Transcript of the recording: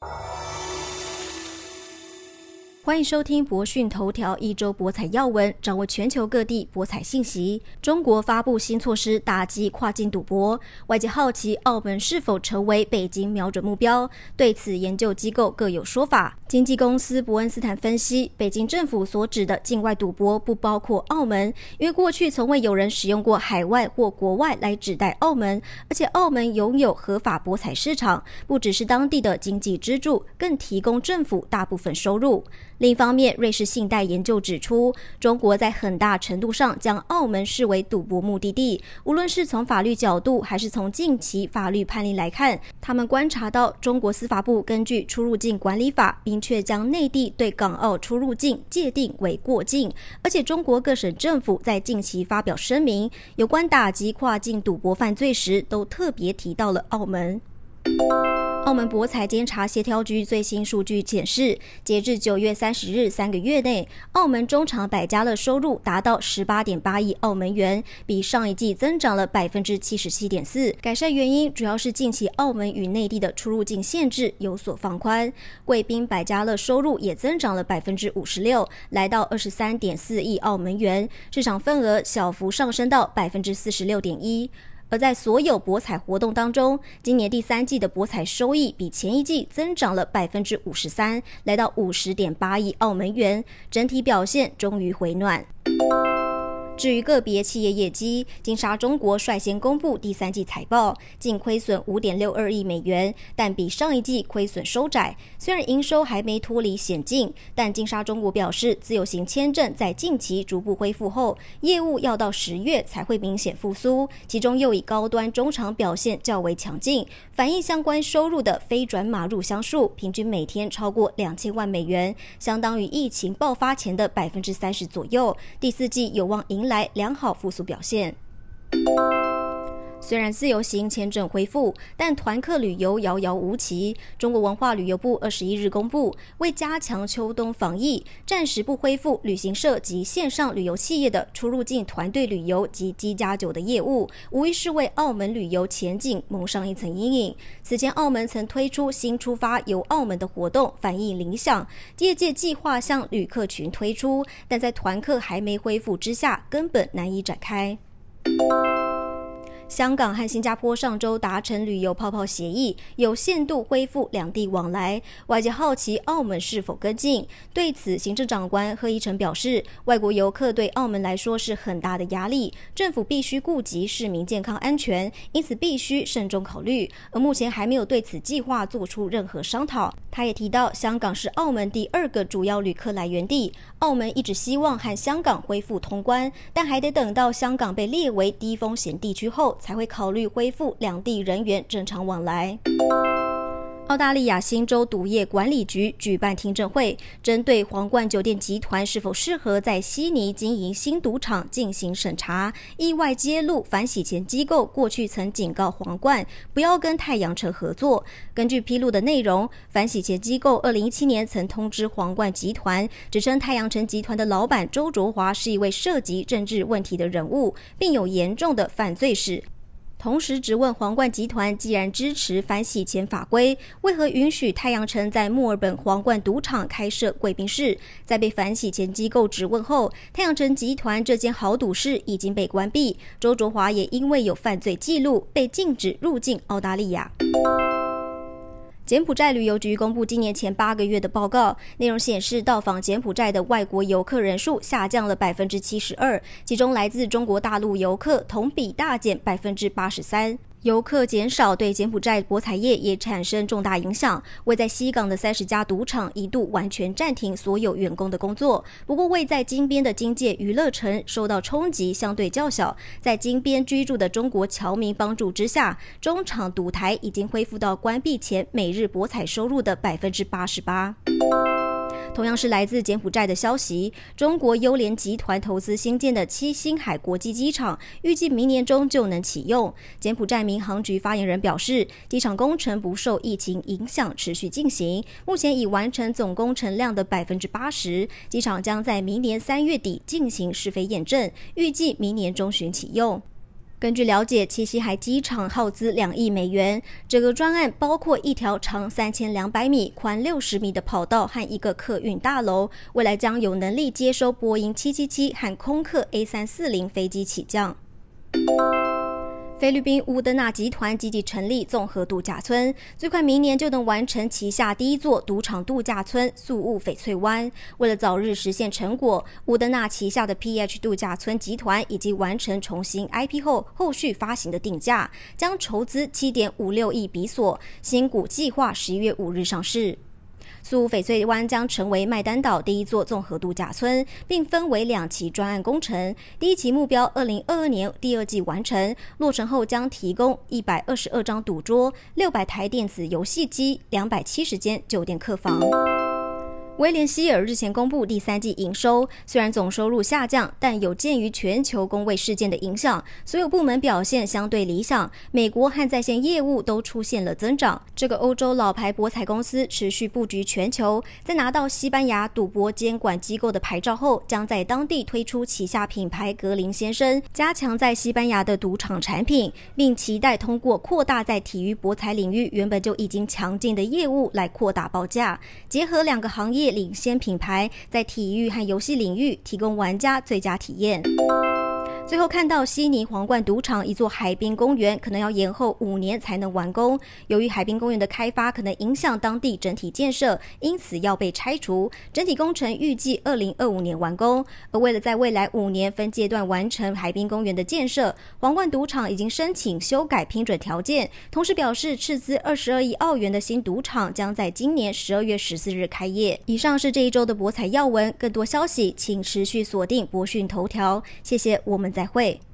you 欢迎收听博讯头条一周博彩要闻，掌握全球各地博彩信息。中国发布新措施打击跨境赌博，外界好奇澳门是否成为北京瞄准目标？对此，研究机构各有说法。经纪公司伯恩斯坦分析，北京政府所指的境外赌博不包括澳门，因为过去从未有人使用过海外或国外来指代澳门，而且澳门拥有合法博彩市场，不只是当地的经济支柱，更提供政府大部分收入。另一方面，瑞士信贷研究指出，中国在很大程度上将澳门视为赌博目的地。无论是从法律角度，还是从近期法律判例来看，他们观察到中国司法部根据出入境管理法，明确将内地对港澳出入境界定为过境。而且，中国各省政府在近期发表声明，有关打击跨境赌博犯罪时，都特别提到了澳门。澳门博彩监察协调局最新数据显示，截至九月三十日，三个月内，澳门中场百家乐收入达到十八点八亿澳门元，比上一季增长了百分之七十七点四。改善原因主要是近期澳门与内地的出入境限制有所放宽。贵宾百家乐收入也增长了百分之五十六，来到二十三点四亿澳门元，市场份额小幅上升到百分之四十六点一。而在所有博彩活动当中，今年第三季的博彩收益比前一季增长了百分之五十三，来到五十点八亿澳门元，整体表现终于回暖。至于个别企业业绩，金沙中国率先公布第三季财报，净亏损五点六二亿美元，但比上一季亏损收窄。虽然营收还没脱离险境，但金沙中国表示，自由行签证在近期逐步恢复后，业务要到十月才会明显复苏。其中又以高端中场表现较为强劲，反映相关收入的非转码入箱数平均每天超过两千万美元，相当于疫情爆发前的百分之三十左右。第四季有望迎来良好复苏表现。虽然自由行签证恢复，但团客旅游遥遥无期。中国文化旅游部二十一日公布，为加强秋冬防疫，暂时不恢复旅行社及线上旅游企业的出入境团队旅游及机加酒的业务，无疑是为澳门旅游前景蒙上一层阴影。此前，澳门曾推出新出发游澳门的活动，反应理想，业界计划向旅客群推出，但在团客还没恢复之下，根本难以展开。香港和新加坡上周达成旅游泡泡协议，有限度恢复两地往来。外界好奇澳门是否跟进？对此，行政长官贺一诚表示，外国游客对澳门来说是很大的压力，政府必须顾及市民健康安全，因此必须慎重考虑。而目前还没有对此计划做出任何商讨。他也提到，香港是澳门第二个主要旅客来源地，澳门一直希望和香港恢复通关，但还得等到香港被列为低风险地区后。才会考虑恢复两地人员正常往来。澳大利亚新州赌业管理局举办听证会，针对皇冠酒店集团是否适合在悉尼经营新赌场进行审查。意外揭露，反洗钱机构过去曾警告皇冠不要跟太阳城合作。根据披露的内容，反洗钱机构二零一七年曾通知皇冠集团，指称太阳城集团的老板周卓华是一位涉及政治问题的人物，并有严重的犯罪史。同时质问皇冠集团，既然支持反洗钱法规，为何允许太阳城在墨尔本皇冠赌场开设贵宾室？在被反洗钱机构质问后，太阳城集团这间豪赌室已经被关闭。周卓华也因为有犯罪记录，被禁止入境澳大利亚。柬埔寨旅游局公布今年前八个月的报告，内容显示，到访柬埔寨的外国游客人数下降了百分之七十二，其中来自中国大陆游客同比大减百分之八十三。游客减少对柬埔寨博彩业也产生重大影响。位在西港的三十家赌场一度完全暂停所有员工的工作。不过，位在金边的金界娱乐城受到冲击相对较小。在金边居住的中国侨民帮助之下，中场赌台已经恢复到关闭前每日博彩收入的百分之八十八。同样是来自柬埔寨的消息，中国优联集团投资新建的七星海国际机场，预计明年中就能启用。柬埔寨民航局发言人表示，机场工程不受疫情影响，持续进行，目前已完成总工程量的百分之八十。机场将在明年三月底进行试飞验证，预计明年中旬启用。根据了解，七夕海机场耗资两亿美元。整个专案包括一条长三千两百米、宽六十米的跑道和一个客运大楼，未来将有能力接收波音七七七和空客 A 三四零飞机起降。菲律宾乌德纳集团积极成立综合度假村，最快明年就能完成旗下第一座赌场度假村宿务翡翠湾。为了早日实现成果，乌德纳旗下的 PH 度假村集团已经完成重新 IP 后后续发行的定价，将筹资七点五六亿比索，新股计划十一月五日上市。苏翡翠湾将成为麦丹岛第一座综合度假村，并分为两期专案工程。第一期目标二零二二年第二季完成，落成后将提供一百二十二张赌桌、六百台电子游戏机、两百七十间酒店客房。威廉希尔日前公布第三季营收，虽然总收入下降，但有鉴于全球工位事件的影响，所有部门表现相对理想。美国和在线业务都出现了增长。这个欧洲老牌博彩公司持续布局全球，在拿到西班牙赌博监管机构的牌照后，将在当地推出旗下品牌格林先生，加强在西班牙的赌场产品，并期待通过扩大在体育博彩领域原本就已经强劲的业务来扩大报价，结合两个行业领先品牌在体育和游戏领域提供玩家最佳体验。最后看到悉尼皇冠赌场一座海滨公园可能要延后五年才能完工，由于海滨公园的开发可能影响当地整体建设，因此要被拆除。整体工程预计二零二五年完工。而为了在未来五年分阶段完成海滨公园的建设，皇冠赌场已经申请修改批准条件，同时表示斥资二十二亿澳元的新赌场将在今年十二月十四日开业。以上是这一周的博彩要闻，更多消息请持续锁定博讯头条。谢谢，我们。再会。